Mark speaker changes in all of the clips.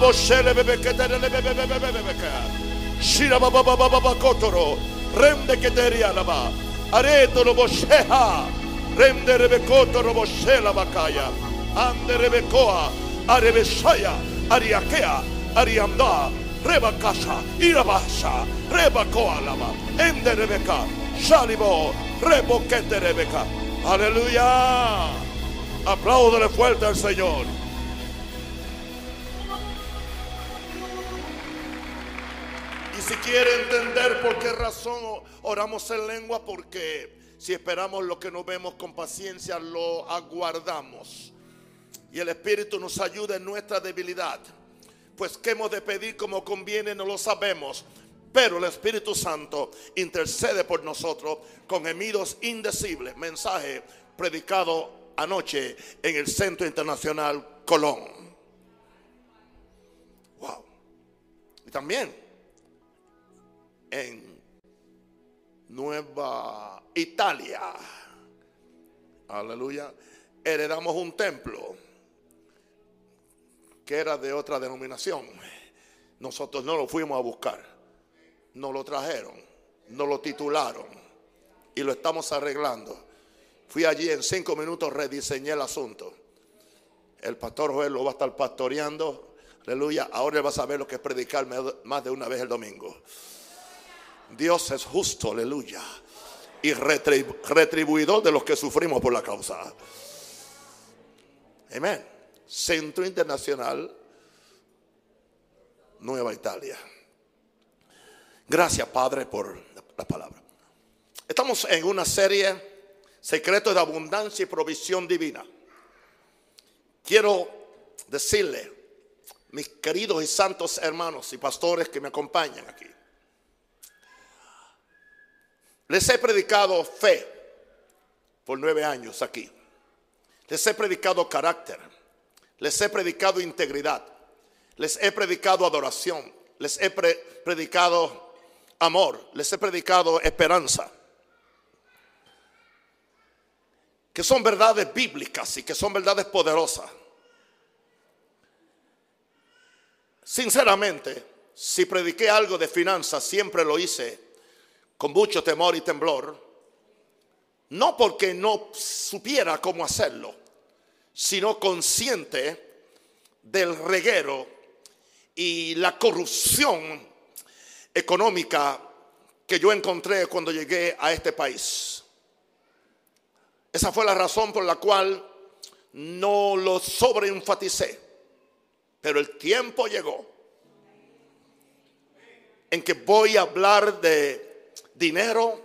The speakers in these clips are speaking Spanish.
Speaker 1: Boshele bebe ketere bebe bebe bebe bebe ka. Shira baba baba baba kotoro. Rende keteria laba. Areto lo bosheha. Rende rebe kotoro boshela bakaya. Ande rebe koa. Arebe shaya. Ariakea. Ariamda. Reba kasha. Irabasha. Reba koa laba. Ende rebeka. Shalibo. Rebo kete rebeka. Aleluya. Apláudele fuerte al Señor. Y si quiere entender por qué razón oramos en lengua, porque si esperamos lo que no vemos con paciencia, lo aguardamos. Y el Espíritu nos ayuda en nuestra debilidad. Pues qué hemos de pedir como conviene, no lo sabemos. Pero el Espíritu Santo intercede por nosotros con gemidos indecibles. Mensaje predicado anoche en el Centro Internacional Colón. Wow. Y también en Nueva Italia. Aleluya. Heredamos un templo que era de otra denominación. Nosotros no lo fuimos a buscar. Nos lo trajeron. Nos lo titularon. Y lo estamos arreglando. Fui allí en cinco minutos, rediseñé el asunto. El pastor Joel lo va a estar pastoreando. Aleluya. Ahora él va a saber lo que es predicar más de una vez el domingo. Dios es justo, aleluya. Y retribuidor de los que sufrimos por la causa. Amén. Centro Internacional Nueva Italia. Gracias, Padre, por la palabra. Estamos en una serie Secretos de Abundancia y Provisión Divina. Quiero decirle, mis queridos y santos hermanos y pastores que me acompañan aquí, les he predicado fe por nueve años aquí. Les he predicado carácter. Les he predicado integridad. Les he predicado adoración. Les he predicado amor. Les he predicado esperanza. Que son verdades bíblicas y que son verdades poderosas. Sinceramente, si prediqué algo de finanzas, siempre lo hice con mucho temor y temblor, no porque no supiera cómo hacerlo, sino consciente del reguero y la corrupción económica que yo encontré cuando llegué a este país. Esa fue la razón por la cual no lo sobreenfaticé. Pero el tiempo llegó en que voy a hablar de dinero,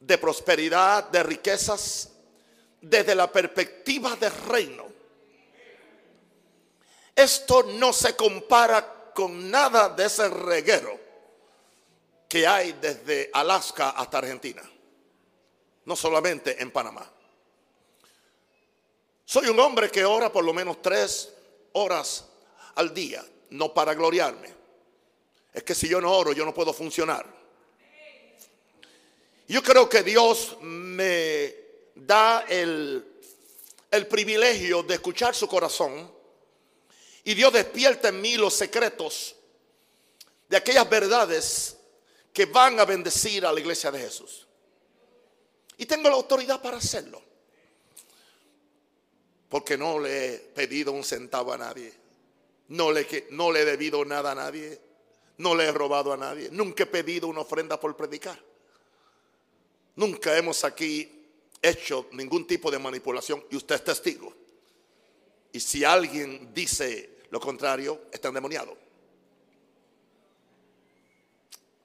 Speaker 1: de prosperidad, de riquezas, desde la perspectiva del reino. Esto no se compara con nada de ese reguero que hay desde Alaska hasta Argentina, no solamente en Panamá. Soy un hombre que ora por lo menos tres horas al día, no para gloriarme. Es que si yo no oro, yo no puedo funcionar. Yo creo que Dios me da el, el privilegio de escuchar su corazón y Dios despierta en mí los secretos de aquellas verdades que van a bendecir a la iglesia de Jesús. Y tengo la autoridad para hacerlo. Porque no le he pedido un centavo a nadie. No le, no le he debido nada a nadie. No le he robado a nadie. Nunca he pedido una ofrenda por predicar. Nunca hemos aquí hecho ningún tipo de manipulación y usted es testigo. Y si alguien dice lo contrario, está endemoniado.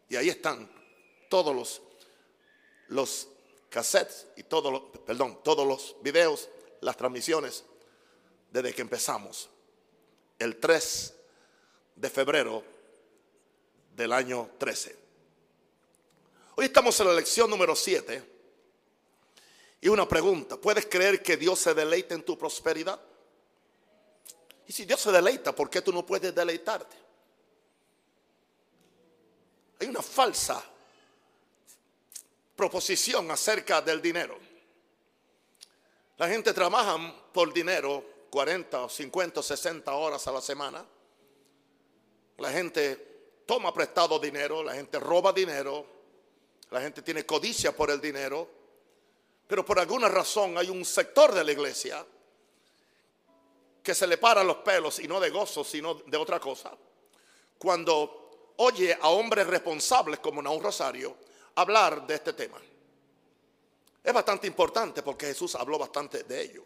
Speaker 1: Y ahí están todos los, los cassettes y todos los, perdón, todos los videos, las transmisiones desde que empezamos el 3 de febrero del año 13. Hoy estamos en la lección número 7. Y una pregunta, ¿puedes creer que Dios se deleita en tu prosperidad? Y si Dios se deleita, ¿por qué tú no puedes deleitarte? Hay una falsa proposición acerca del dinero. La gente trabaja por dinero 40 50 60 horas a la semana La gente toma prestado dinero, la gente roba dinero, la gente tiene codicia por el dinero, pero por alguna razón hay un sector de la iglesia que se le para los pelos y no de gozo, sino de otra cosa. Cuando oye a hombres responsables como Naúl Rosario hablar de este tema. Es bastante importante porque Jesús habló bastante de ello.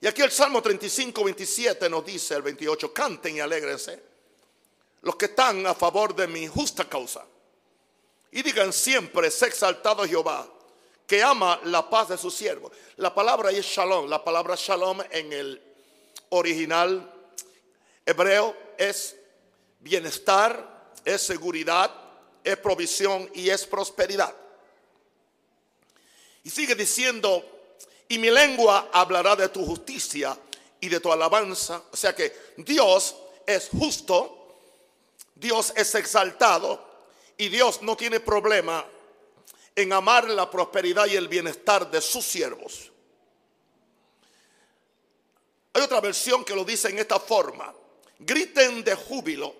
Speaker 1: Y aquí el Salmo 35, 27 nos dice, el 28, canten y alegrense los que están a favor de mi justa causa. Y digan siempre, sé exaltado Jehová, que ama la paz de sus siervos. La palabra es shalom. La palabra shalom en el original hebreo es bienestar, es seguridad, es provisión y es prosperidad. Y sigue diciendo, y mi lengua hablará de tu justicia y de tu alabanza. O sea que Dios es justo, Dios es exaltado y Dios no tiene problema en amar la prosperidad y el bienestar de sus siervos. Hay otra versión que lo dice en esta forma. Griten de júbilo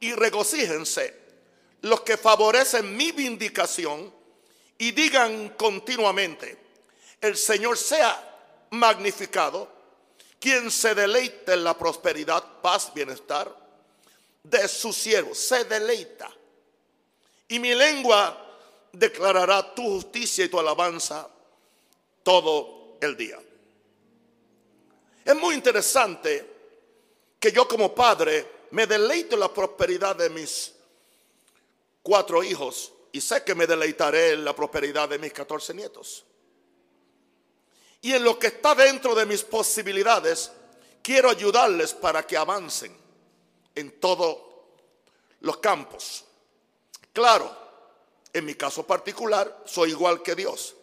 Speaker 1: y regocíjense los que favorecen mi vindicación y digan continuamente, el Señor sea magnificado, quien se deleite en la prosperidad, paz, bienestar de su siervo, se deleita. Y mi lengua declarará tu justicia y tu alabanza todo el día. Es muy interesante que yo como padre me deleito en la prosperidad de mis cuatro hijos y sé que me deleitaré en la prosperidad de mis 14 nietos. Y en lo que está dentro de mis posibilidades, quiero ayudarles para que avancen en todos los campos. Claro, en mi caso particular, soy igual que Dios.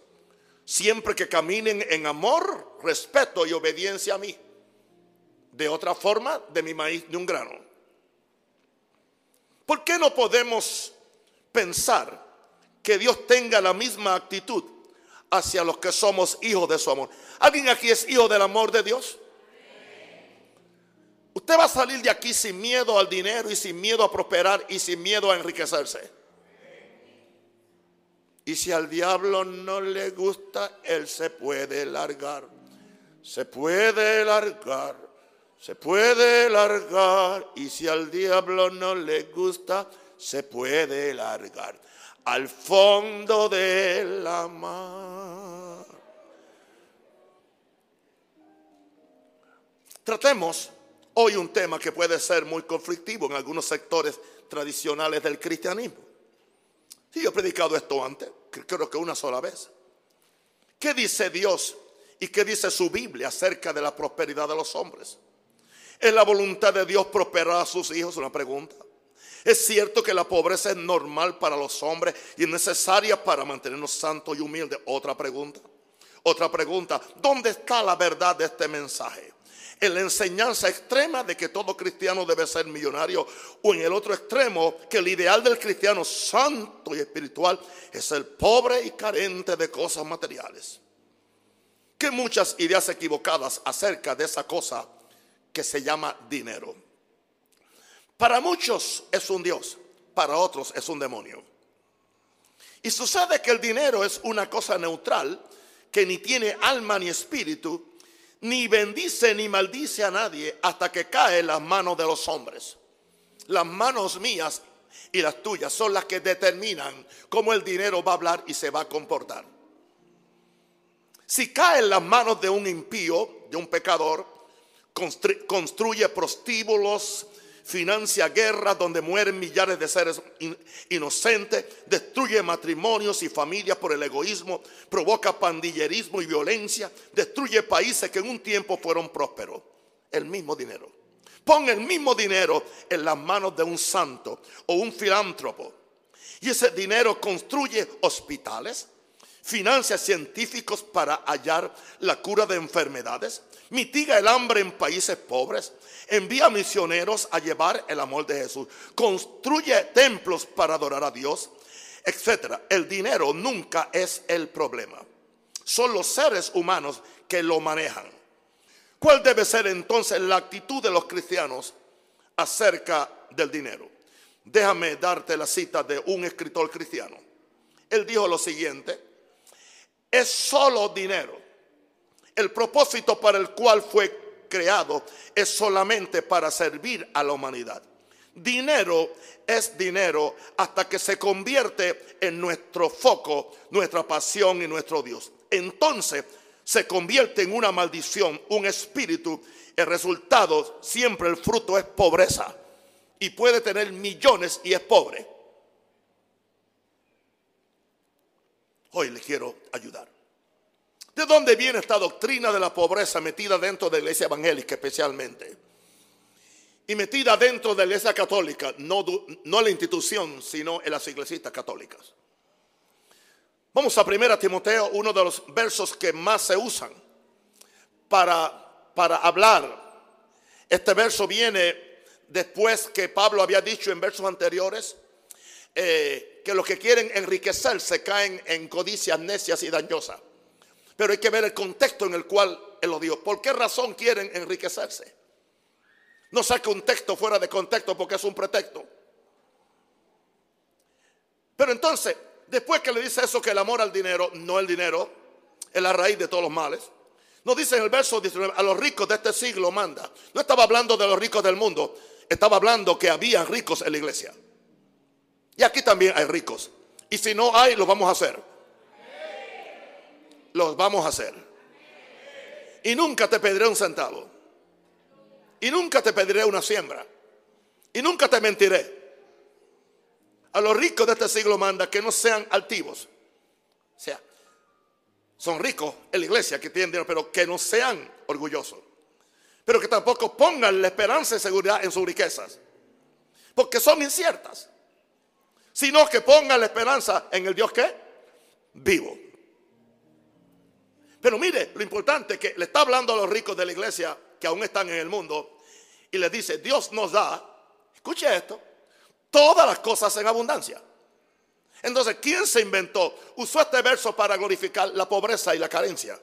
Speaker 1: Siempre que caminen en amor, respeto y obediencia a mí. De otra forma, de mi maíz de un grano. ¿Por qué no podemos pensar que Dios tenga la misma actitud hacia los que somos hijos de su amor? ¿Alguien aquí es hijo del amor de Dios? Usted va a salir de aquí sin miedo al dinero y sin miedo a prosperar y sin miedo a enriquecerse. Y si al diablo no le gusta, él se puede largar. Se puede largar. Se puede largar. Y si al diablo no le gusta, se puede largar. Al fondo de la mar. Tratemos hoy un tema que puede ser muy conflictivo en algunos sectores tradicionales del cristianismo. Sí, yo he predicado esto antes, creo que una sola vez. ¿Qué dice Dios y qué dice su Biblia acerca de la prosperidad de los hombres? ¿Es la voluntad de Dios prosperar a sus hijos? Una pregunta. Es cierto que la pobreza es normal para los hombres y es necesaria para mantenernos santos y humildes. Otra pregunta. Otra pregunta. ¿Dónde está la verdad de este mensaje? En la enseñanza extrema de que todo cristiano debe ser millonario o en el otro extremo que el ideal del cristiano santo y espiritual es el pobre y carente de cosas materiales. Que muchas ideas equivocadas acerca de esa cosa que se llama dinero. Para muchos es un Dios, para otros es un demonio. Y sucede que el dinero es una cosa neutral que ni tiene alma ni espíritu ni bendice ni maldice a nadie hasta que cae en las manos de los hombres. Las manos mías y las tuyas son las que determinan cómo el dinero va a hablar y se va a comportar. Si cae en las manos de un impío, de un pecador, construye prostíbulos, financia guerras donde mueren millares de seres inocentes, destruye matrimonios y familias por el egoísmo, provoca pandillerismo y violencia, destruye países que en un tiempo fueron prósperos. El mismo dinero. Pon el mismo dinero en las manos de un santo o un filántropo. Y ese dinero construye hospitales, financia científicos para hallar la cura de enfermedades, mitiga el hambre en países pobres, envía misioneros a llevar el amor de Jesús, construye templos para adorar a Dios, etc. El dinero nunca es el problema. Son los seres humanos que lo manejan. ¿Cuál debe ser entonces la actitud de los cristianos acerca del dinero. Déjame darte la cita de un escritor cristiano. Él dijo lo siguiente, es solo dinero. El propósito para el cual fue creado es solamente para servir a la humanidad. Dinero es dinero hasta que se convierte en nuestro foco, nuestra pasión y nuestro Dios. Entonces se convierte en una maldición, un espíritu. El resultado, siempre el fruto es pobreza. Y puede tener millones y es pobre. Hoy les quiero ayudar. ¿De dónde viene esta doctrina de la pobreza metida dentro de la iglesia evangélica especialmente? Y metida dentro de la iglesia católica, no, no la institución, sino en las iglesias católicas. Vamos a 1 Timoteo, uno de los versos que más se usan para, para hablar. Este verso viene después que Pablo había dicho en versos anteriores eh, que los que quieren enriquecerse caen en codicias necias y dañosas. Pero hay que ver el contexto en el cual él lo dijo. ¿Por qué razón quieren enriquecerse? No saque un texto fuera de contexto porque es un pretexto. Pero entonces, después que le dice eso, que el amor al dinero, no el dinero, es la raíz de todos los males. Nos dice en el verso 19, a los ricos de este siglo manda. No estaba hablando de los ricos del mundo, estaba hablando que había ricos en la iglesia. Y aquí también hay ricos. Y si no hay, los vamos a hacer los vamos a hacer. Y nunca te pediré un centavo. Y nunca te pediré una siembra. Y nunca te mentiré. A los ricos de este siglo manda que no sean altivos. O sea, son ricos en la iglesia que tienen dinero, pero que no sean orgullosos. Pero que tampoco pongan la esperanza y seguridad en sus riquezas. Porque son inciertas. Sino que pongan la esperanza en el Dios que vivo. Pero mire, lo importante es que le está hablando a los ricos de la iglesia que aún están en el mundo y les dice, Dios nos da, escuche esto, todas las cosas en abundancia. Entonces, ¿quién se inventó? Usó este verso para glorificar la pobreza y la carencia.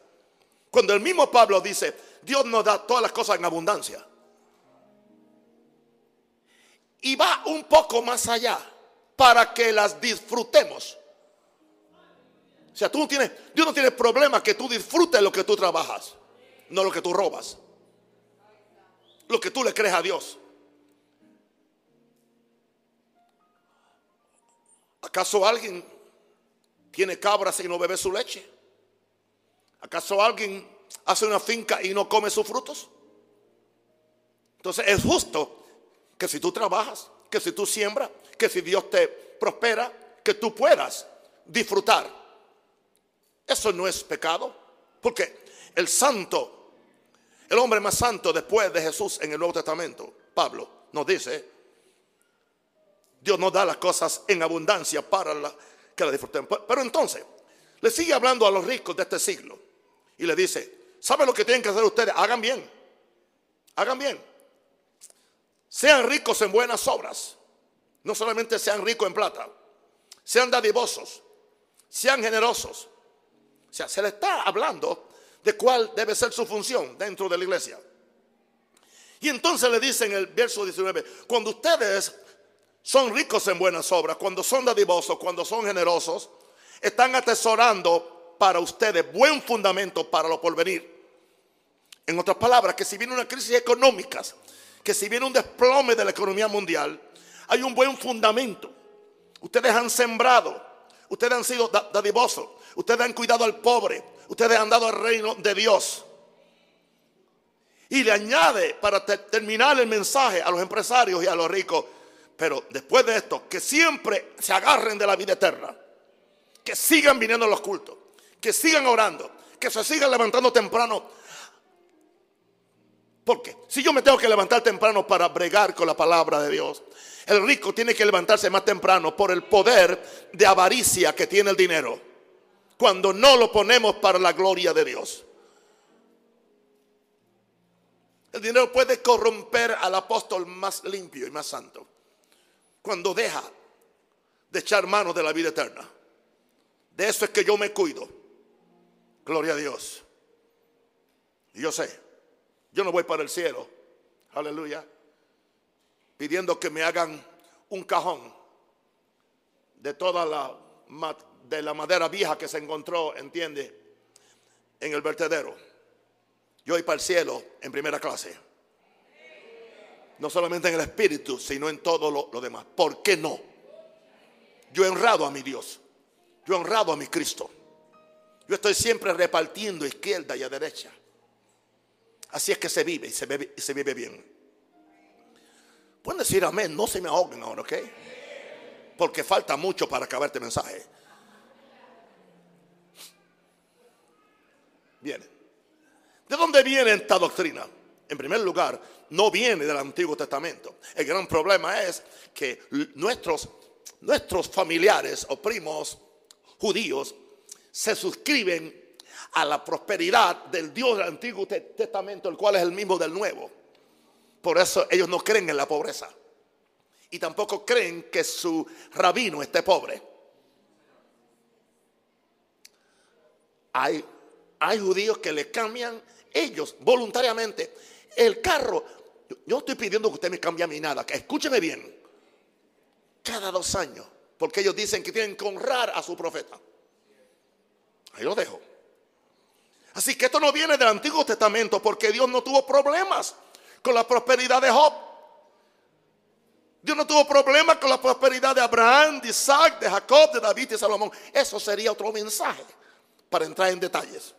Speaker 1: Cuando el mismo Pablo dice, Dios nos da todas las cosas en abundancia. Y va un poco más allá para que las disfrutemos. O sea, tú no tienes, Dios no tiene problema que tú disfrutes lo que tú trabajas, no lo que tú robas. Lo que tú le crees a Dios. ¿Acaso alguien tiene cabras y no bebe su leche? ¿Acaso alguien hace una finca y no come sus frutos? Entonces es justo que si tú trabajas, que si tú siembras, que si Dios te prospera, que tú puedas disfrutar eso no es pecado. Porque el santo, el hombre más santo después de Jesús en el Nuevo Testamento, Pablo, nos dice, Dios nos da las cosas en abundancia para que las disfrutemos. Pero entonces, le sigue hablando a los ricos de este siglo y le dice, ¿saben lo que tienen que hacer ustedes? Hagan bien, hagan bien. Sean ricos en buenas obras. No solamente sean ricos en plata, sean dadivosos, sean generosos, o sea, se le está hablando de cuál debe ser su función dentro de la iglesia. Y entonces le dice en el verso 19, cuando ustedes son ricos en buenas obras, cuando son dadivosos, cuando son generosos, están atesorando para ustedes buen fundamento para lo porvenir. En otras palabras, que si viene una crisis económica, que si viene un desplome de la economía mundial, hay un buen fundamento. Ustedes han sembrado, ustedes han sido dadivosos, Ustedes han cuidado al pobre. Ustedes han dado al reino de Dios. Y le añade para terminar el mensaje a los empresarios y a los ricos. Pero después de esto, que siempre se agarren de la vida eterna. Que sigan viniendo a los cultos. Que sigan orando. Que se sigan levantando temprano. Porque si yo me tengo que levantar temprano para bregar con la palabra de Dios, el rico tiene que levantarse más temprano por el poder de avaricia que tiene el dinero cuando no lo ponemos para la gloria de Dios. El dinero puede corromper al apóstol más limpio y más santo cuando deja de echar mano de la vida eterna. De eso es que yo me cuido. Gloria a Dios. Yo sé, yo no voy para el cielo. Aleluya. pidiendo que me hagan un cajón de toda la, de la madera vieja que se encontró, entiende, en el vertedero. Yo voy para el cielo en primera clase. No solamente en el espíritu, sino en todo lo, demás. ¿Por qué no? Yo he honrado a mi Dios. Yo he honrado a mi Cristo. Yo estoy siempre repartiendo izquierda y a derecha. Así es que se vive y se vive, y se vive bien. Pueden decir amén, no se me ahoguen ahora, ¿ok? Porque falta mucho para acabar este mensaje. Viene. ¿De dónde viene esta doctrina? En primer lugar, no viene del Antiguo Testamento. El gran problema es que nuestros, nuestros familiares o primos judíos se suscriben a la prosperidad del Dios del Antiguo Testamento, el cual es el mismo del Nuevo. Por eso ellos no creen en la pobreza. Y tampoco creen que su rabino esté pobre. Hay, hay judíos que le cambian ellos voluntariamente el carro. Yo no estoy pidiendo que usted me cambie a mí nada. Escúcheme bien. Cada dos años. Porque ellos dicen que tienen que honrar a su profeta. Ahí lo dejo. Así que esto no viene del Antiguo Testamento porque Dios no tuvo problemas con la prosperidad de Job. Dios no tuvo problemas con la prosperidad de Abraham, de Isaac, de Jacob, de David y Salomón. Eso sería otro mensaje para entrar en detalles.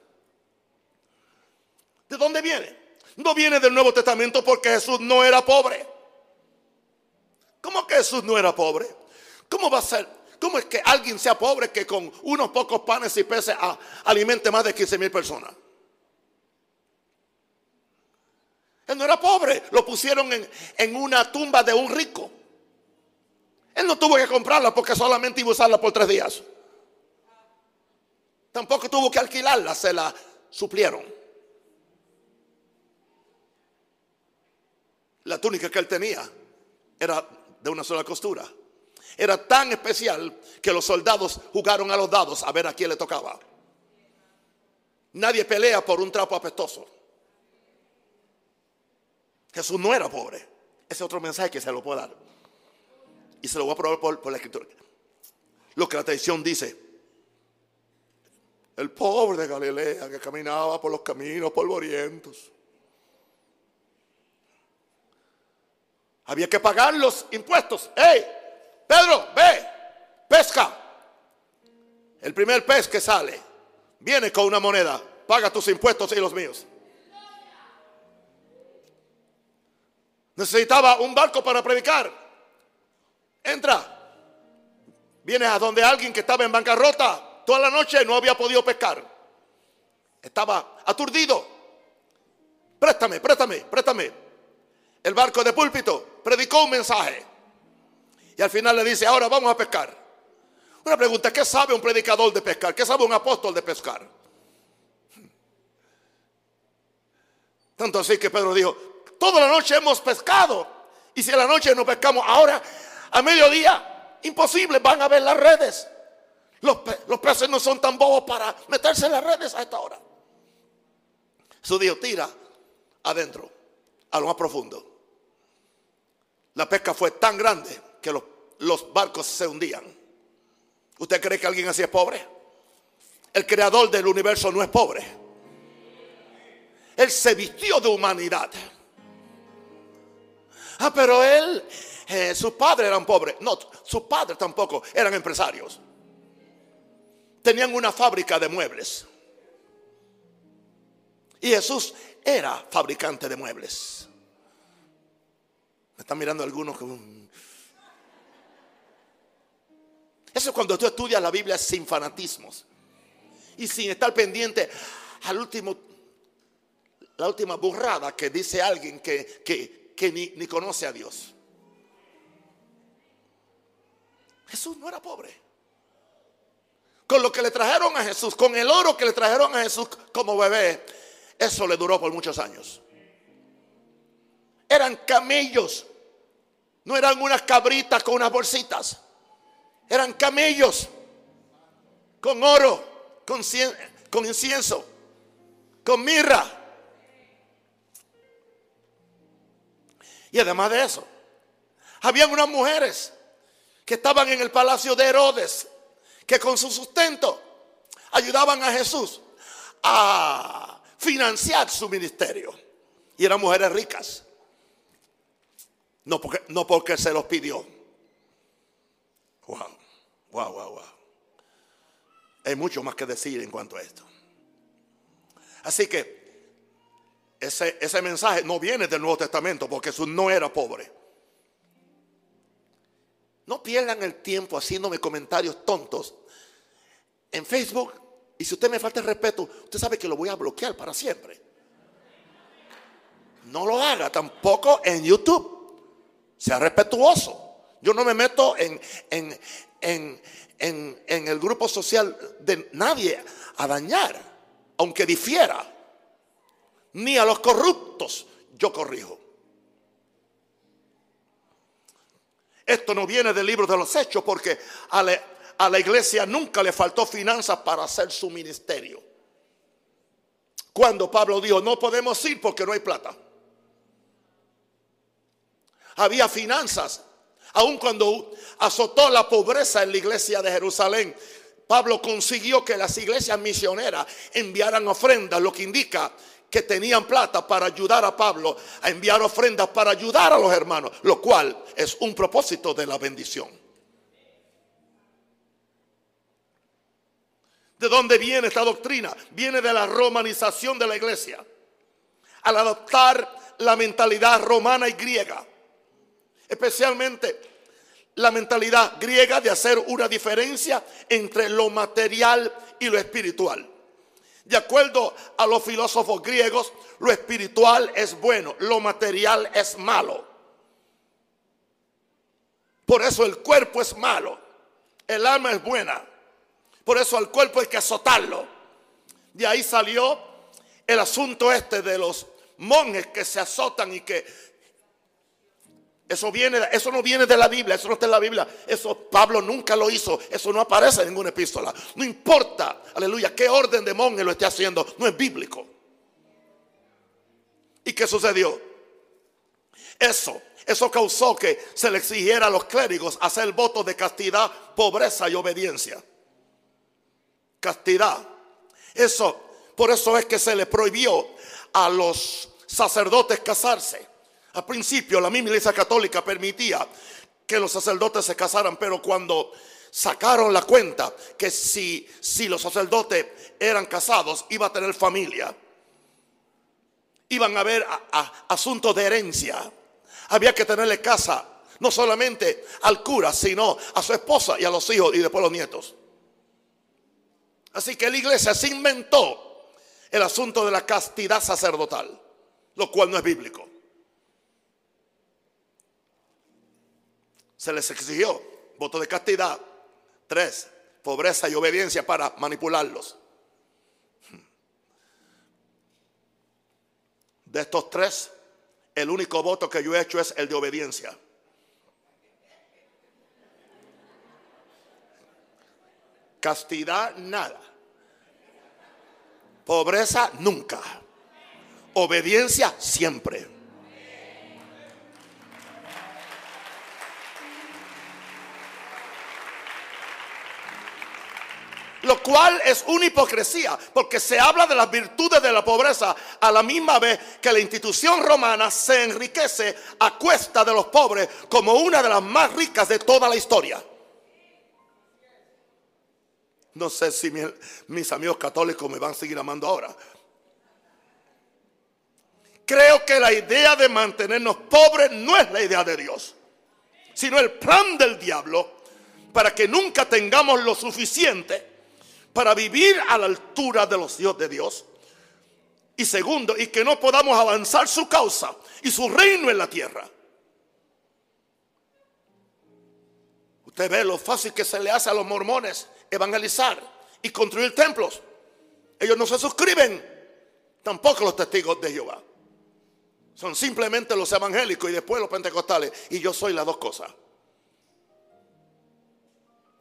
Speaker 1: ¿De dónde viene? No viene del Nuevo Testamento porque Jesús no era pobre. ¿Cómo que Jesús no era pobre? ¿Cómo va a ser? ¿Cómo es que alguien sea pobre que con unos pocos panes y peces alimente más de 15 mil personas? Él no era pobre, lo pusieron en, en, una tumba de un rico. Él no tuvo que comprarla porque solamente iba a usarla por tres días. Tampoco tuvo que alquilarla, se la suplieron. La túnica que él tenía era de una sola costura. Era tan especial que los soldados jugaron a los dados a ver a quién le tocaba. Nadie pelea por un trapo apestoso. Jesús no era pobre. Ese es otro mensaje que se lo puedo dar. Y se lo voy a probar por, la escritura. Lo que la tradición dice. El pobre de Galilea que caminaba por los caminos polvorientos. Había que pagar los impuestos. ¡Ey! Pedro, ve, pesca. El primer pez que sale viene con una moneda. Paga tus impuestos y los míos. Necesitaba un barco para predicar. Entra. Viene a donde alguien que estaba en bancarrota toda la noche no había podido pescar. Estaba aturdido. Préstame, préstame, préstame. El barco de púlpito predicó un mensaje. Y al final le dice, ahora vamos a pescar. Una pregunta, ¿qué sabe un predicador de pescar? ¿Qué sabe un apóstol de pescar? Tanto así que Pedro dijo, toda la noche hemos pescado. Y si a la noche no pescamos, ahora a mediodía, imposible, van a ver las redes. Los, peces no son tan bobos para meterse en las redes a esta hora. Su dijo, tira adentro, a lo más profundo. La pesca fue tan grande que los, barcos se hundían. ¿Usted cree que alguien así es pobre? El creador del universo no es pobre. Él se vistió de humanidad. Ah, pero él, eh, sus padres eran pobres. No, sus padres tampoco eran empresarios. Tenían una fábrica de muebles. Y Jesús era fabricante de muebles. Me están mirando algunos como... Eso es cuando tú estudias la Biblia sin fanatismos y sin estar pendiente al último, la última burrada que dice alguien que, que, ni, ni conoce a Dios. Jesús no era pobre. Con lo que le trajeron a Jesús, con el oro que le trajeron a Jesús como bebé, eso le duró por muchos años. Eran camellos no eran unas cabritas con unas bolsitas. Eran camellos con oro, con, con incienso, con mirra. Y además de eso, Habían unas mujeres que estaban en el palacio de Herodes, que con su sustento ayudaban a Jesús a financiar su ministerio. Y eran mujeres ricas. No porque, no porque se los pidió. Wow, wow, wow, wow. Hay mucho más que decir en cuanto a esto. Así que ese, ese mensaje no viene del Nuevo Testamento porque Jesús no era pobre. No pierdan el tiempo haciéndome comentarios tontos en Facebook. Y si usted me falta el respeto, usted sabe que lo voy a bloquear para siempre. No lo haga tampoco en YouTube. Sea respetuoso. Yo no me meto en, en, en, en, el grupo social de nadie a dañar, aunque difiera. Ni a los corruptos yo corrijo. Esto no viene del libro de los hechos porque a la iglesia nunca le faltó finanzas para hacer su ministerio. Cuando Pablo dijo, no podemos ir porque no hay plata. Había finanzas Aun cuando azotó la pobreza en la iglesia de Jerusalén, Pablo consiguió que las iglesias misioneras enviaran ofrendas, lo que indica que tenían plata para ayudar a Pablo a enviar ofrendas para ayudar a los hermanos, lo cual es un propósito de la bendición. ¿De dónde viene esta doctrina? Viene de la romanización de la iglesia. Al adoptar la mentalidad romana y griega especialmente la mentalidad griega de hacer una diferencia entre lo material y lo espiritual. De acuerdo a los filósofos griegos, lo espiritual es bueno, lo material es malo. Por eso el cuerpo es malo, el alma es buena. Por eso al cuerpo hay que azotarlo. De ahí salió el asunto este de los monjes que se azotan y que eso, viene, eso no viene de la Biblia, eso no está en la Biblia. Eso Pablo nunca lo hizo, eso no aparece en ninguna epístola. No importa, aleluya, qué orden de monje lo esté haciendo, no es bíblico. ¿Y qué sucedió? Eso, eso causó que se le exigiera a los clérigos hacer votos de castidad, pobreza y obediencia. Castidad. Eso, por eso es que se le prohibió a los sacerdotes casarse. Al principio la misma iglesia católica permitía que los sacerdotes se casaran, pero cuando sacaron la cuenta que si, si los sacerdotes eran casados, iba a tener familia, iban a haber asuntos de herencia, había que tenerle casa, no solamente al cura, sino a su esposa y a los hijos y después los nietos. Así que la iglesia se inventó el asunto de la castidad sacerdotal, lo cual no es bíblico. Se les exigió voto de castidad. Tres, pobreza y obediencia para manipularlos. De estos tres, el único voto que yo he hecho es el de obediencia. Castidad, nada. Pobreza, nunca. Obediencia, siempre. Lo cual es una hipocresía, porque se habla de las virtudes de la pobreza a la misma vez que la institución romana se enriquece a cuesta de los pobres como una de las más ricas de toda la historia. No sé si mis amigos católicos me van a seguir amando ahora. Creo que la idea de mantenernos pobres no es la idea de Dios, sino el plan del diablo para que nunca tengamos lo suficiente para vivir a la altura de los hijos de Dios. Y segundo, y que no podamos avanzar su causa y su reino en la tierra. Usted ve lo fácil que se le hace a los mormones evangelizar y construir templos. Ellos no se suscriben, tampoco los testigos de Jehová. Son simplemente los evangélicos y después los pentecostales. Y yo soy las dos cosas.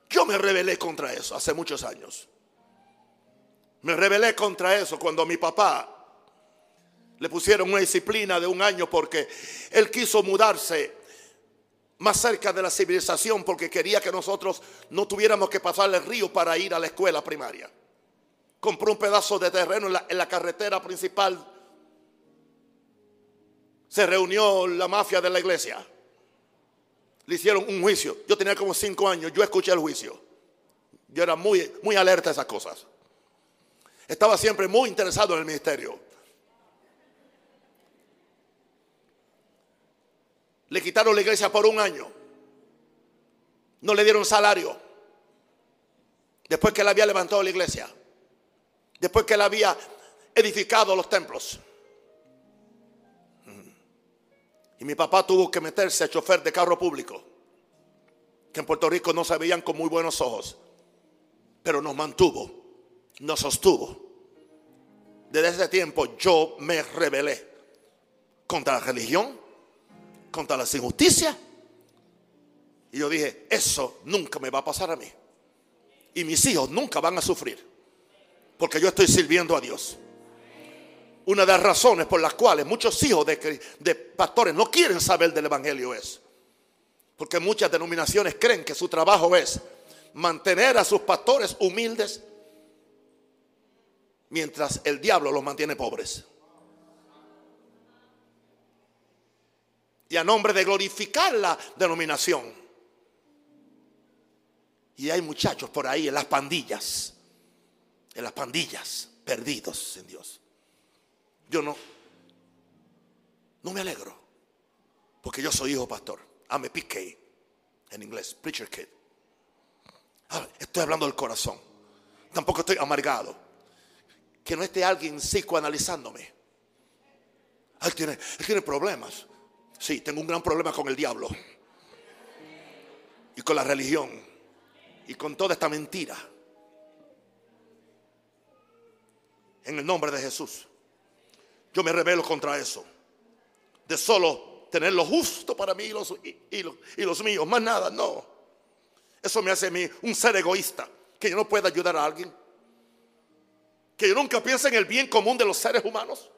Speaker 1: Yo me rebelé contra eso hace muchos años. Me rebelé contra eso cuando a mi papá le pusieron una disciplina de un año porque él quiso mudarse más cerca de la civilización porque quería que nosotros no tuviéramos que pasar el río para ir a la escuela primaria. Compró un pedazo de terreno en la, carretera principal. Se reunió la mafia de la iglesia. Le hicieron un juicio. Yo tenía como cinco años. Yo escuché el juicio. Yo era muy, muy alerta a esas cosas. Estaba siempre muy interesado en el ministerio. Le quitaron la iglesia por un año. No le dieron salario. Después que él había levantado la iglesia. Después que él había edificado los templos. Y mi papá tuvo que meterse a chofer de carro público. Que en Puerto Rico no se veían con muy buenos ojos. Pero nos mantuvo. Nos sostuvo. Desde ese tiempo yo me rebelé contra la religión contra las injusticias. Y yo dije, eso nunca me va a pasar a mí. Y mis hijos nunca van a sufrir. Porque yo estoy sirviendo a Dios. Una de las razones por las cuales muchos hijos de, de pastores no quieren saber del Evangelio es. Porque muchas denominaciones creen que su trabajo es mantener a sus pastores humildes mientras el diablo los mantiene pobres. y a nombre de glorificar la denominación. Y hay muchachos por ahí en las pandillas, en las pandillas, perdidos en Dios. Yo no, no me alegro, porque yo soy hijo pastor. I'm a PK, en inglés, preacher kid. Ah, estoy hablando del corazón. Tampoco estoy amargado. Que no esté alguien psicoanalizándome. Él tiene, problemas. Sí, tengo un gran problema con el diablo. Y con la religión. Y con toda esta mentira. En el nombre de Jesús. Yo me rebelo contra eso. De solo tener lo justo para mí y los, y, los, míos. Más nada, no. Eso me hace a mí un ser egoísta. Que yo no pueda ayudar a alguien. Que yo nunca piense en el bien común de los seres humanos.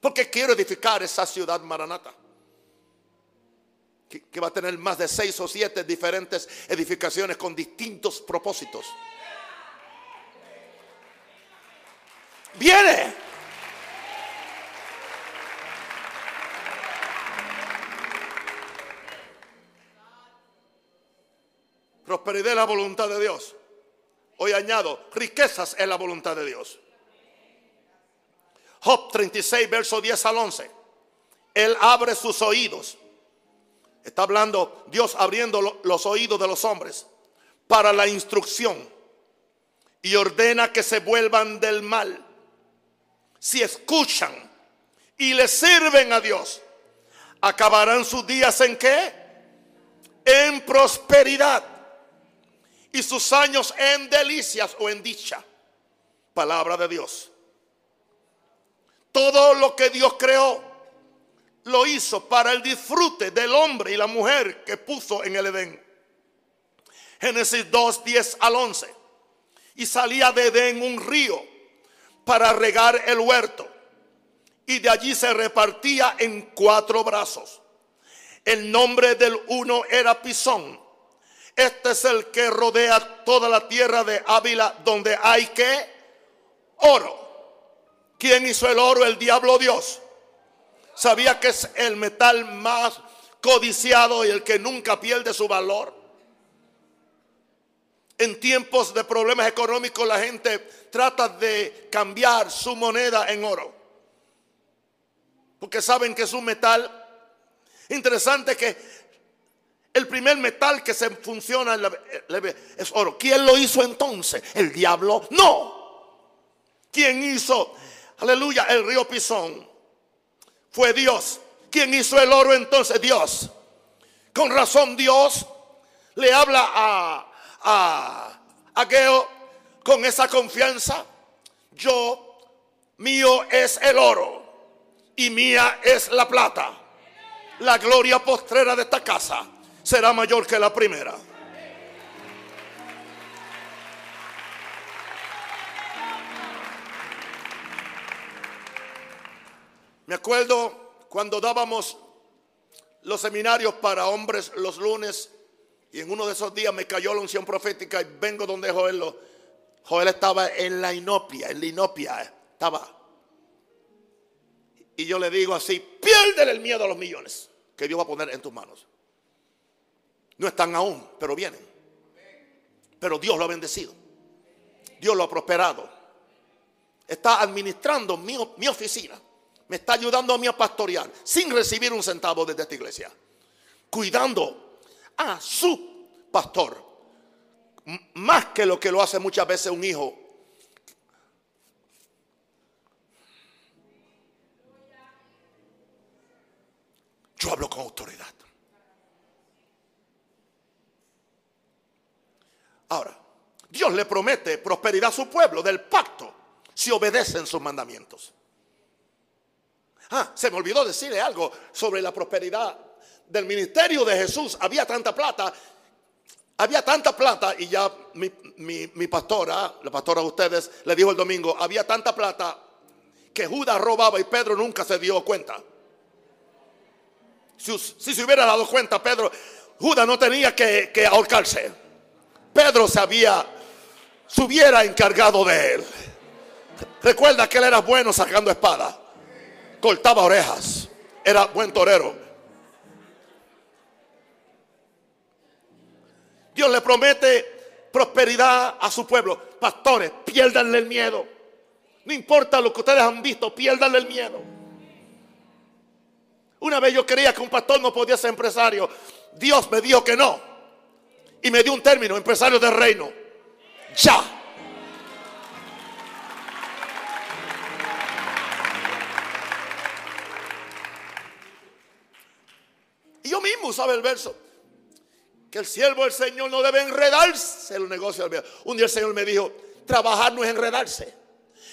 Speaker 1: Porque quiero edificar esa ciudad maranata. Que, va a tener más de seis o siete diferentes edificaciones con distintos propósitos. Viene. Prosperidad es la voluntad de Dios. Hoy añado, riquezas es la voluntad de Dios. Job 36, verso 10 al 11. Él abre sus oídos. Está hablando Dios abriendo los oídos de los hombres para la instrucción y ordena que se vuelvan del mal. Si escuchan y le sirven a Dios, acabarán sus días en qué? En prosperidad y sus años en delicias o en dicha. Palabra de Dios. Todo lo que Dios creó lo hizo para el disfrute del hombre y la mujer que puso en el Edén. Génesis 2, 10 al 11. Y salía de Edén un río para regar el huerto. Y de allí se repartía en cuatro brazos. El nombre del uno era Pisón. Este es el que rodea toda la tierra de Ávila donde hay que oro. ¿Quién hizo el oro? El diablo Dios. Sabía que es el metal más codiciado y el que nunca pierde su valor. En tiempos de problemas económicos la gente trata de cambiar su moneda en oro. Porque saben que es un metal interesante que el primer metal que se funciona es oro. ¿Quién lo hizo entonces? ¿El diablo? No. ¿Quién hizo aleluya, el río Pisón. Fue Dios. quien hizo el oro entonces? Dios. Con razón Dios le habla a, a, a Geo con esa confianza. Yo, mío es el oro y mía es la plata. La gloria postrera de esta casa será mayor que la primera. Me acuerdo cuando dábamos los seminarios para hombres los lunes y en uno de esos días me cayó la unción profética y vengo donde Joel Joel estaba en la inopia, en la inopia estaba. Y yo le digo así, pierde el miedo a los millones que Dios va a poner en tus manos. No están aún, pero vienen. Pero Dios lo ha bendecido. Dios lo ha prosperado. Está administrando mi, oficina. Me está ayudando a mí a pastorear sin recibir un centavo desde esta iglesia. Cuidando a su pastor. Más que lo que lo hace muchas veces un hijo. Yo hablo con autoridad. Ahora, Dios le promete prosperidad a su pueblo del pacto si obedecen sus mandamientos. Ah, se me olvidó decirle algo sobre la prosperidad del ministerio de Jesús. Había tanta plata, había tanta plata y ya mi, pastora, la pastora de ustedes, le dijo el domingo, había tanta plata que Judas robaba y Pedro nunca se dio cuenta. Si, se hubiera dado cuenta, Pedro, Judas no tenía que, que ahorcarse. Pedro se había, se hubiera encargado de él. Recuerda que él era bueno sacando espada, cortaba orejas, era buen torero. Dios le promete prosperidad a su pueblo. Pastores, piérdanle el miedo. No importa lo que ustedes han visto, piérdanle el miedo. Una vez yo creía que un pastor no podía ser empresario. Dios me dijo que no y me dio un término, empresario del reino. Ya. Y yo mismo sabe el verso. Que el siervo del Señor no debe enredarse en los negocios. Un día el Señor me dijo, trabajar no es enredarse.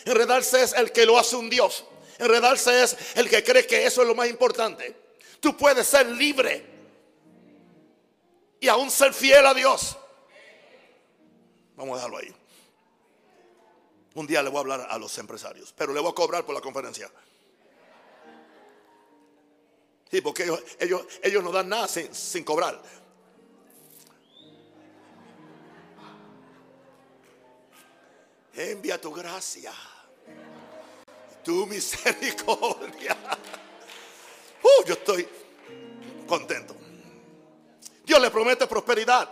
Speaker 1: Enredarse es el que lo hace un Dios. Enredarse es el que cree que eso es lo más importante. Tú puedes ser libre y aún ser fiel a Dios. Vamos a dejarlo ahí. Un día le voy a hablar a los empresarios, pero le voy a cobrar por la conferencia. Sí, porque ellos, ellos, no dan nada sin, sin cobrar. Envía tu gracia, tu misericordia. Uh, yo estoy contento. Dios le promete prosperidad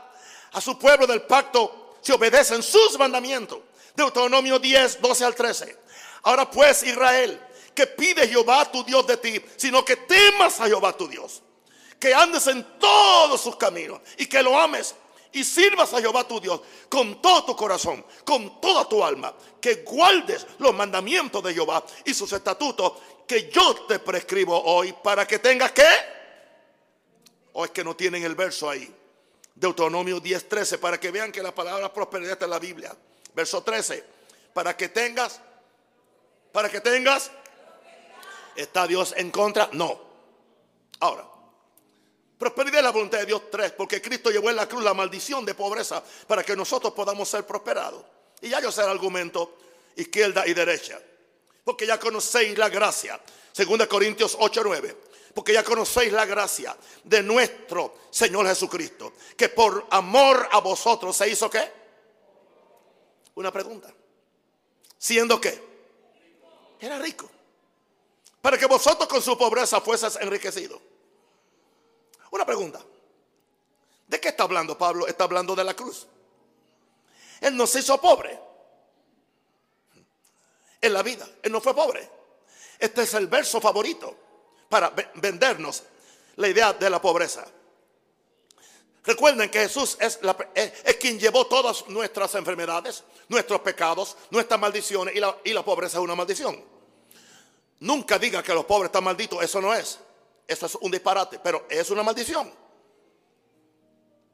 Speaker 1: a su pueblo del pacto si obedecen sus mandamientos. Deuteronomio 10, 12 al 13. Ahora pues Israel, que pide Jehová tu Dios de ti, sino que temas a Jehová tu Dios, que andes en todos sus caminos y que lo ames y sirvas a Jehová tu Dios con todo tu corazón, con toda tu alma, que guardes los mandamientos de Jehová y sus estatutos que yo te prescribo hoy para que tengas que o es que no tienen el verso ahí. Deuteronomio 10:13, para que vean que la palabra prosperidad está en la Biblia. Verso 13, para que tengas, para que tengas, ¿está Dios en contra? No. Ahora, prosperidad es la voluntad de Dios 3, porque Cristo llevó en la cruz la maldición de pobreza para que nosotros podamos ser prosperados. Y ya yo sé el argumento izquierda y derecha, porque ya conocéis la gracia. Segunda Corintios 8:9 porque ya conocéis la gracia de nuestro Señor Jesucristo, que por amor a vosotros se hizo qué? Una pregunta. Siendo que era rico, para que vosotros con su pobreza fueses enriquecidos. Una pregunta. ¿De qué está hablando Pablo? Está hablando de la cruz. Él no se hizo pobre en la vida. Él no fue pobre. Este es el verso favorito para vendernos la idea de la pobreza. Recuerden que Jesús es, quien llevó todas nuestras enfermedades, nuestros pecados, nuestras maldiciones y la, y la pobreza es una maldición. Nunca diga que los pobres están malditos, eso no es. Eso es un disparate, pero es una maldición.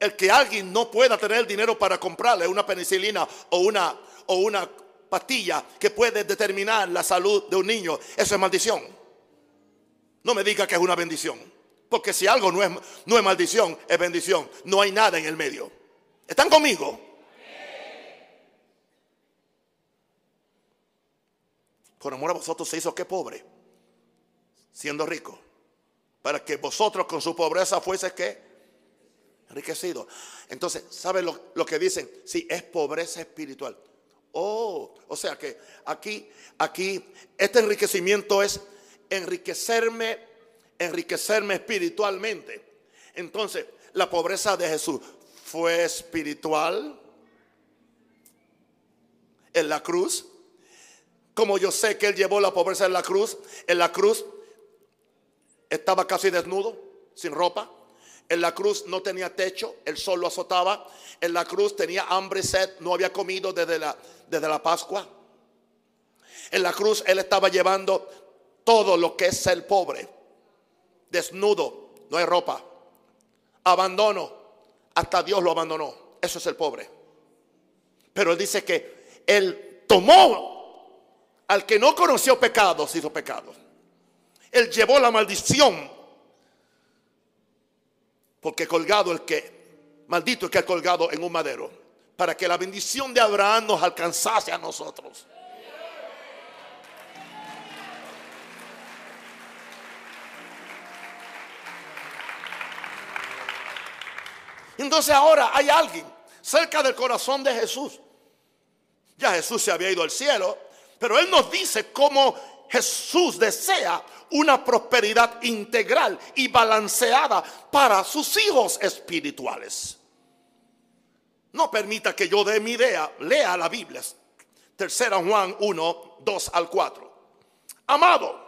Speaker 1: El que alguien no pueda tener dinero para comprarle una penicilina o una, o una pastilla que puede determinar la salud de un niño, eso es maldición. No me diga que es una bendición. Porque si algo no es, no es maldición, es bendición. No hay nada en el medio. ¿Están conmigo? Por amor a vosotros se hizo que pobre, siendo rico. para que vosotros con su pobreza fuese que enriquecidos. Entonces, ¿saben lo, lo, que dicen? Sí, es pobreza espiritual. Oh, o sea que aquí, aquí, este enriquecimiento es enriquecerme, enriquecerme espiritualmente. Entonces, la pobreza de Jesús fue espiritual en la cruz. Como yo sé que Él llevó la pobreza en la cruz, en la cruz estaba casi desnudo, sin ropa. En la cruz no tenía techo, el sol lo azotaba. En la cruz tenía hambre y sed, no había comido desde la, desde la Pascua. En la cruz Él estaba llevando todo lo que es ser pobre. Desnudo, no hay ropa. Abandono, hasta Dios lo abandonó. Eso es el pobre. Pero Él dice que Él tomó al que no conoció pecados, hizo pecados. Él llevó la maldición. Porque colgado el que, maldito el que ha colgado en un madero. Para que la bendición de Abraham nos alcanzase a nosotros. Entonces ahora hay alguien cerca del corazón de Jesús. Ya Jesús se había ido al cielo, pero Él nos dice cómo Jesús desea una prosperidad integral y balanceada para sus hijos espirituales. No permita que yo dé mi idea, lea la Biblia. Tercera Juan 1, 2 al 4. Amado,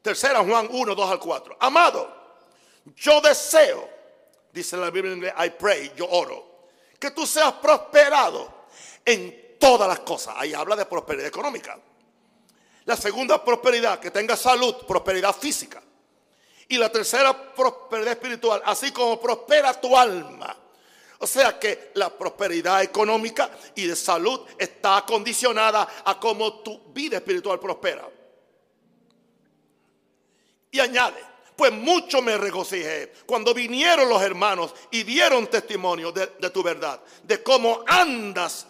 Speaker 1: tercera Juan 1, 2 al 4. Amado, yo deseo, dice la Biblia en inglés, I pray, yo oro, que tú seas prosperado en todas las cosas. Ahí habla de prosperidad económica la segunda prosperidad, que tenga salud, prosperidad física. Y la tercera prosperidad espiritual, así como prospera tu alma. O sea que la prosperidad económica y de salud está condicionada a cómo tu vida espiritual prospera. Y añade, pues mucho me regocijé cuando vinieron los hermanos y dieron testimonio de, de tu verdad, de cómo andas,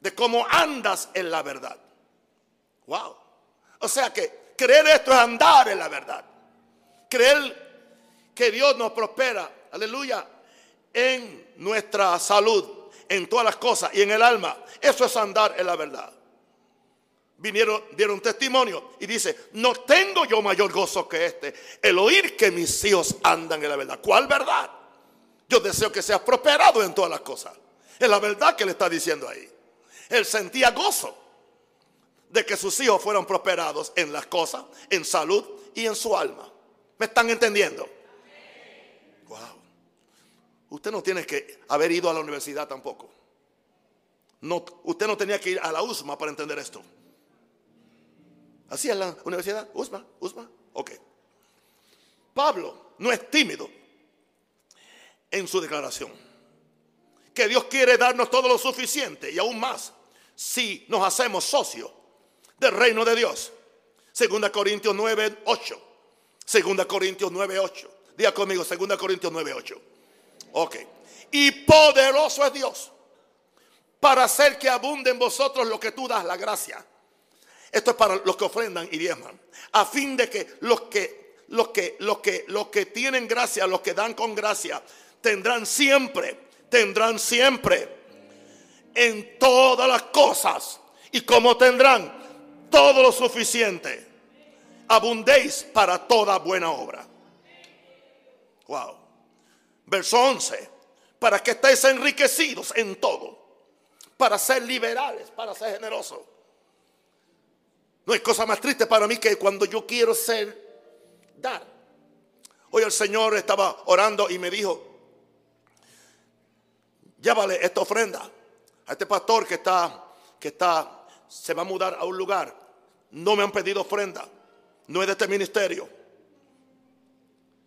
Speaker 1: de cómo andas en la verdad. Wow. O sea que creer esto es andar en la verdad. Creer que Dios nos prospera, aleluya, en nuestra salud, en todas las cosas y en el alma. Eso es andar en la verdad. Vinieron, dieron testimonio y dice, no tengo yo mayor gozo que este, el oír que mis hijos andan en la verdad. ¿Cuál verdad? Yo deseo que seas prosperado en todas las cosas. Es la verdad que le está diciendo ahí. Él sentía gozo de que sus hijos fueron prosperados en las cosas, en salud y en su alma. ¿Me están entendiendo? Wow. Usted no tiene que haber ido a la universidad tampoco. No, usted no tenía que ir a la USMA para entender esto. ¿Así es la universidad? ¿USMA? ¿USMA? Ok. Pablo no es tímido en su declaración. Que Dios quiere darnos todo lo suficiente y aún más si nos hacemos socios del reino de Dios. Segunda Corintios 9, 8. Segunda Corintios 9, 8. Diga conmigo, Segunda Corintios 9, 8. Ok. Y poderoso es Dios para hacer que abunde en vosotros lo que tú das, la gracia. Esto es para los que ofrendan y diezman. A fin de que los que, los que, los que, los que tienen gracia, los que dan con gracia, tendrán siempre, tendrán siempre en todas las cosas. ¿Y como tendrán? todo lo suficiente. Abundéis para toda buena obra. Wow. Verso 11. Para que estéis enriquecidos en todo. Para ser liberales, para ser generosos. No hay cosa más triste para mí que cuando yo quiero ser, dar. Hoy el Señor estaba orando y me dijo, llévale esta ofrenda a este pastor que está, que está se va a mudar a un lugar. No me han pedido ofrenda. No es de este ministerio.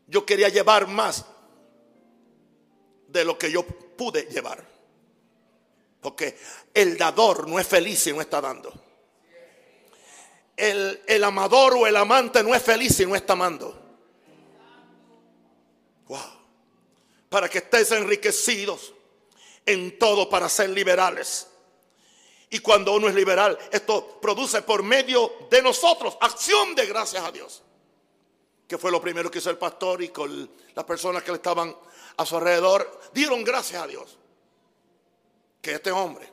Speaker 1: Yo quería llevar más de lo que yo pude llevar. Porque el dador no es feliz si no está dando. El, el amador o el amante no es feliz si no está amando. Wow. Para que estés enriquecidos en todo para ser liberales y cuando uno es liberal, esto produce por medio de nosotros acción de gracias a Dios. que fue lo primero que hizo el pastor y con las personas que le estaban a su alrededor, dieron gracias a Dios que este hombre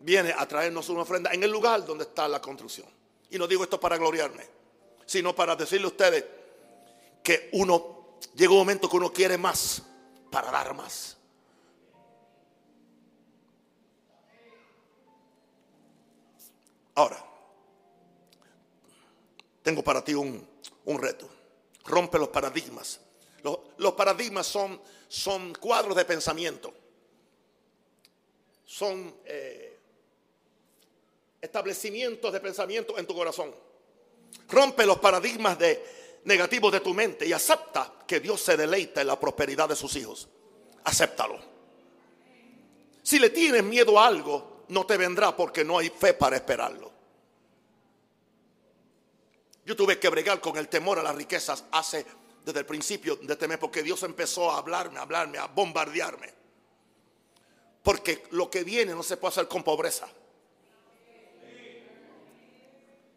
Speaker 1: viene a traernos una ofrenda en el lugar donde está la construcción. Y no digo esto para gloriarme, sino para decirle a ustedes que uno llega un momento que uno quiere más para dar más. Ahora, tengo para ti un, reto. Rompe los paradigmas. Los, paradigmas son, son, cuadros de pensamiento. Son eh, establecimientos de pensamiento en tu corazón. Rompe los paradigmas de, negativos de tu mente y acepta que Dios se deleita en la prosperidad de sus hijos. Acéptalo. Si le tienes miedo a algo, no te vendrá porque no hay fe para esperarlo. Yo tuve que bregar con el temor a las riquezas hace desde el principio de este mes porque Dios empezó a hablarme, a hablarme, a bombardearme. Porque lo que viene no se puede hacer con pobreza.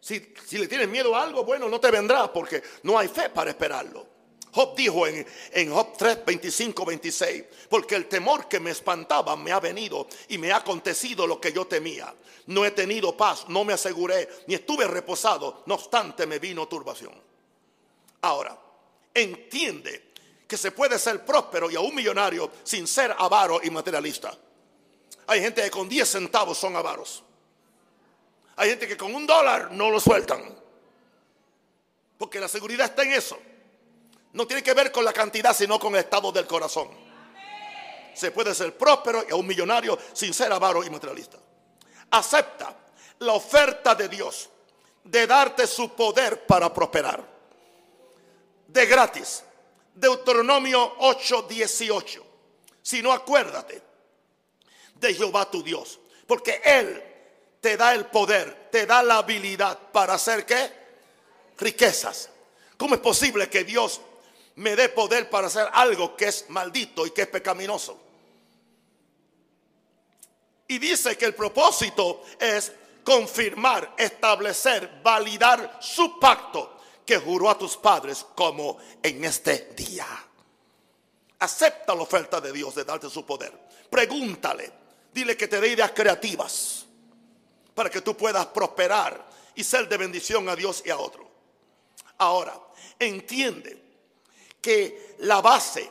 Speaker 1: Si, le tienes miedo a algo, bueno, no te vendrá porque no hay fe para esperarlo. Job dijo en, en Job 3, 25, 26, porque el temor que me espantaba me ha venido y me ha acontecido lo que yo temía. No he tenido paz, no me aseguré, ni estuve reposado, no obstante me vino turbación. Ahora, entiende que se puede ser próspero y aún millonario sin ser avaro y materialista. Hay gente que con 10 centavos son avaros. Hay gente que con un dólar no lo sueltan. Porque la seguridad está en eso no tiene que ver con la cantidad, sino con el estado del corazón. Se puede ser próspero y un millonario sin ser avaro y materialista. Acepta la oferta de Dios de darte su poder para prosperar. De gratis. Deuteronomio 8:18. Si no, acuérdate de Jehová tu Dios. Porque Él te da el poder, te da la habilidad para hacer qué? Riquezas. ¿Cómo es posible que Dios me dé poder para hacer algo que es maldito y que es pecaminoso. Y dice que el propósito es confirmar, establecer, validar su pacto que juró a tus padres como en este día. Acepta la oferta de Dios de darte su poder. Pregúntale, dile que te dé ideas creativas para que tú puedas prosperar y ser de bendición a Dios y a otro. Ahora, entiende que la base,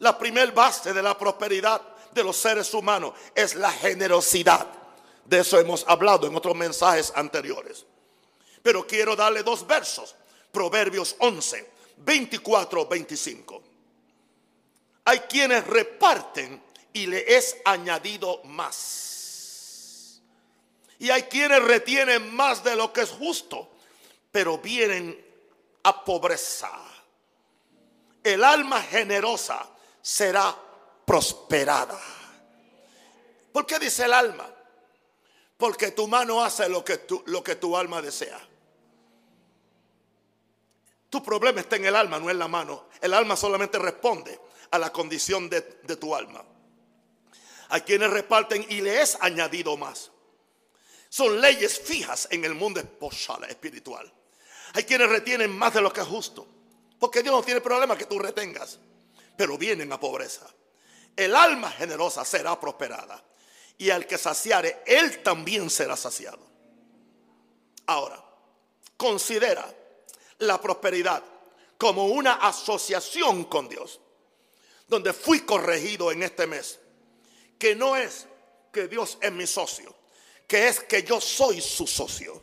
Speaker 1: la primer base de la prosperidad de los seres humanos es la generosidad. De eso hemos hablado en otros mensajes anteriores. Pero quiero darle dos versos. Proverbios 11, 24, 25. Hay quienes reparten y le es añadido más. Y hay quienes retienen más de lo que es justo, pero vienen a pobreza el alma generosa será prosperada. ¿Por qué dice el alma? Porque tu mano hace lo que tu, lo que tu alma desea. Tu problema está en el alma, no en la mano. El alma solamente responde a la condición de, de tu alma. Hay quienes reparten y le es añadido más. Son leyes fijas en el mundo espiritual. Hay quienes retienen más de lo que es justo. Porque Dios no tiene problema que tú retengas. Pero vienen a pobreza. El alma generosa será prosperada. Y al que saciare, él también será saciado. Ahora, considera la prosperidad como una asociación con Dios. Donde fui corregido en este mes. Que no es que Dios es mi socio. Que es que yo soy su socio.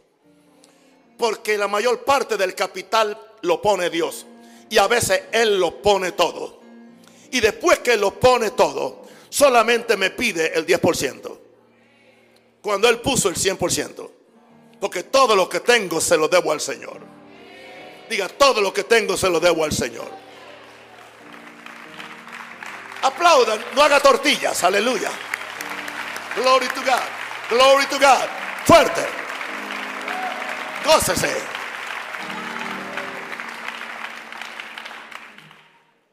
Speaker 1: Porque la mayor parte del capital lo pone Dios y a veces Él lo pone todo. Y después que lo pone todo, solamente me pide el 10%. Cuando Él puso el 100%. Porque todo lo que tengo se lo debo al Señor. Diga, todo lo que tengo se lo debo al Señor. Aplaudan, no haga tortillas, aleluya. Glory to God, glory to God. Fuerte. Gócese.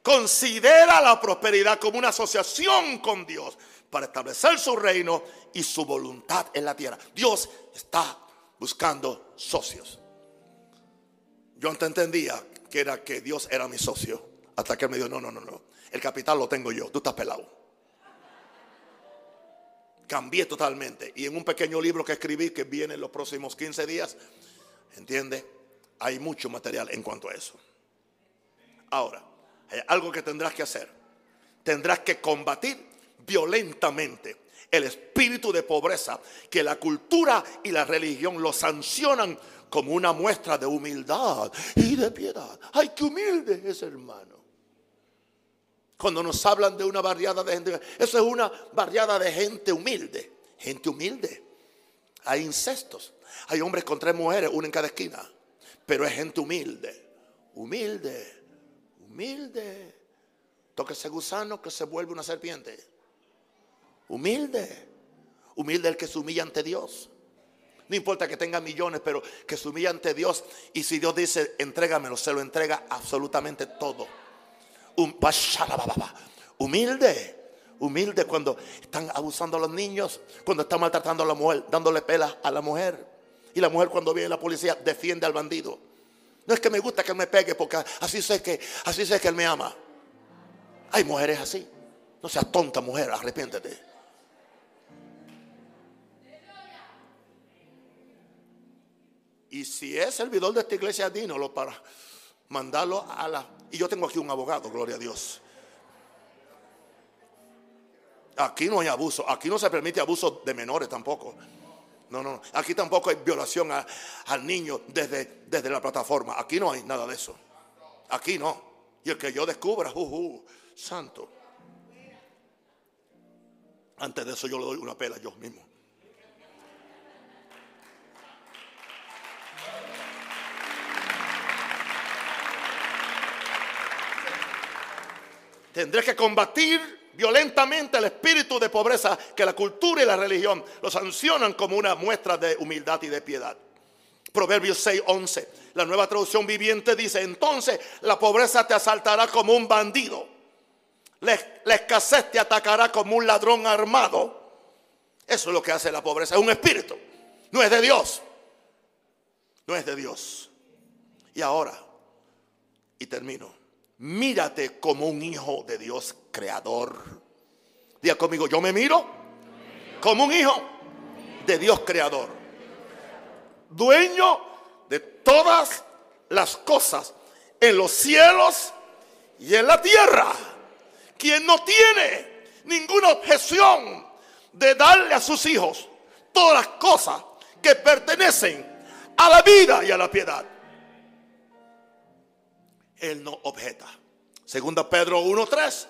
Speaker 1: Considera la prosperidad como una asociación con Dios para establecer su reino y su voluntad en la tierra. Dios está buscando socios. Yo antes entendía que era que Dios era mi socio. Hasta que él me dijo, no, no, no, no. El capital lo tengo yo, tú estás pelado. Cambié totalmente. Y en un pequeño libro que escribí, que viene en los próximos 15 días, ¿entiende? Hay mucho material en cuanto a eso. Ahora, hay algo que tendrás que hacer. Tendrás que combatir violentamente el espíritu de pobreza que la cultura y la religión lo sancionan como una muestra de humildad y de piedad. Ay, qué humilde es hermano. Cuando nos hablan de una barriada de gente, eso es una barriada de gente humilde, gente humilde. Hay incestos, hay hombres con tres mujeres, una en cada esquina, pero es gente humilde, humilde, humilde. Toque ese gusano que se vuelve una serpiente. Humilde, humilde el que se humilla ante Dios. No importa que tenga millones, pero que se humilla ante Dios. Y si Dios dice, entrégamelo, se lo entrega absolutamente todo humilde. Humilde cuando están abusando a los niños, cuando están maltratando a la mujer, dándole pelas a la mujer. Y la mujer cuando viene la policía defiende al bandido. No es que me gusta que él me pegue porque así sé que, así sé que él me ama. Hay mujeres así. No seas tonta mujer, arrepiéntete. Y si es servidor de esta iglesia, dínoslo para mandarlo a la... Y yo tengo aquí un abogado, gloria a Dios. Aquí no hay abuso, aquí no se permite abuso de menores tampoco. No, no, aquí tampoco hay violación al niño desde, desde la plataforma. Aquí no hay nada de eso. Aquí no. Y el que yo descubra, uh, uh, santo. Antes de eso yo le doy una pela yo mismo. Tendré que combatir violentamente el espíritu de pobreza que la cultura y la religión lo sancionan como una muestra de humildad y de piedad. Proverbios 6:11, la nueva traducción viviente dice, entonces la pobreza te asaltará como un bandido, la, la escasez te atacará como un ladrón armado. Eso es lo que hace la pobreza, es un espíritu, no es de Dios, no es de Dios. Y ahora, y termino, mírate como un hijo de Dios creador. Diga conmigo, yo me miro como un hijo de Dios creador. Dueño de todas las cosas en los cielos y en la tierra. Quien no tiene ninguna objeción de darle a sus hijos todas las cosas que pertenecen a la vida y a la piedad. Él no objeta. Segunda Pedro 1.3.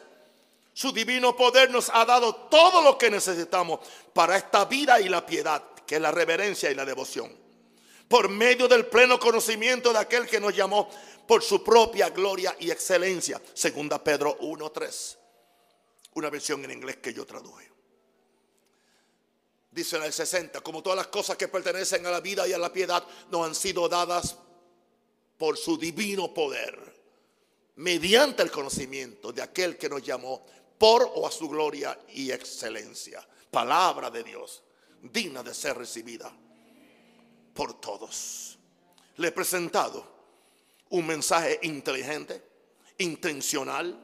Speaker 1: Su divino poder nos ha dado todo lo que necesitamos para esta vida y la piedad, que es la reverencia y la devoción. Por medio del pleno conocimiento de aquel que nos llamó por su propia gloria y excelencia. Segunda Pedro 1.3. Una versión en inglés que yo traduje. Dice en el 60, como todas las cosas que pertenecen a la vida y a la piedad nos han sido dadas por su divino poder mediante el conocimiento de aquel que nos llamó por o a su gloria y excelencia. Palabra de Dios, digna de ser recibida por todos. Le he presentado un mensaje inteligente, intencional,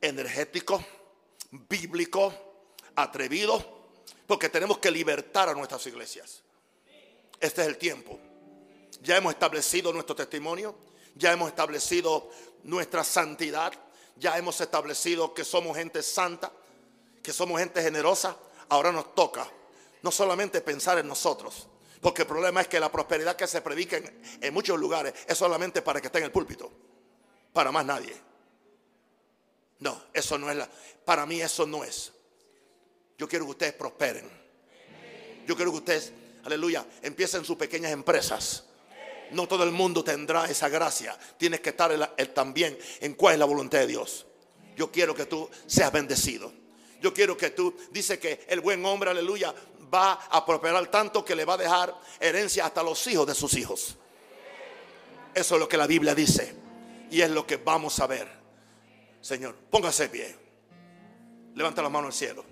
Speaker 1: energético, bíblico, atrevido, porque tenemos que libertar a nuestras iglesias. Este es el tiempo. Ya hemos establecido nuestro testimonio, ya hemos establecido nuestra santidad. Ya hemos establecido que somos gente santa, que somos gente generosa. Ahora nos toca no solamente pensar en nosotros, porque el problema es que la prosperidad que se predica en, muchos lugares es solamente para que esté en el púlpito, para más nadie. No, eso no es la. Para mí eso no es. Yo quiero que ustedes prosperen. Yo quiero que ustedes, aleluya, empiecen sus pequeñas empresas no todo el mundo tendrá esa gracia. Tienes que estar también en cuál es la voluntad de Dios. Yo quiero que tú seas bendecido. Yo quiero que tú, dice que el buen hombre, aleluya, va a prosperar tanto que le va a dejar herencia hasta los hijos de sus hijos. Eso es lo que la Biblia dice. Y es lo que vamos a ver. Señor, póngase pie. Levanta la mano al cielo.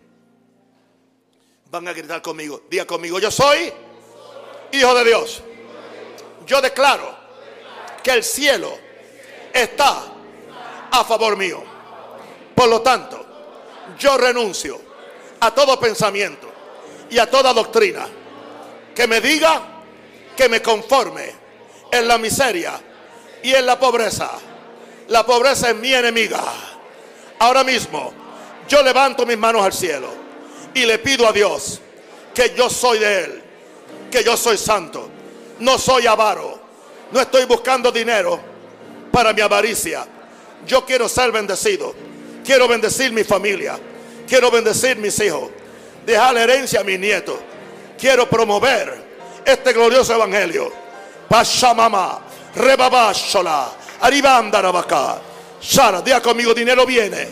Speaker 1: Van a gritar conmigo. Diga conmigo, yo soy hijo de Dios yo declaro que el cielo está a favor mío. Por lo tanto, yo renuncio a todo pensamiento y a toda doctrina que me diga que me conforme en la miseria y en la pobreza. La pobreza es mi enemiga. Ahora mismo yo levanto mis manos al cielo y le pido a Dios que yo soy de Él, que yo soy santo, no soy avaro, no estoy buscando dinero para mi avaricia. Yo quiero ser bendecido, quiero bendecir mi familia, quiero bendecir mis hijos, dejar herencia a mis nietos, quiero promover este glorioso evangelio. Pashamama, rebabashola, aribandarabaca. Sara, diga conmigo, dinero viene.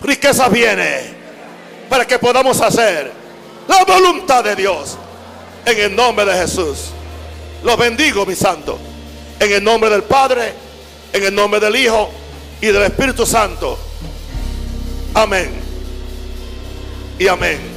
Speaker 1: Riqueza viene. Para que podamos hacer la voluntad de Dios. En el nombre de Jesús. Los bendigo, mi santo. En el nombre del Padre, en el nombre del Hijo y del Espíritu Santo. Amén. Y amén.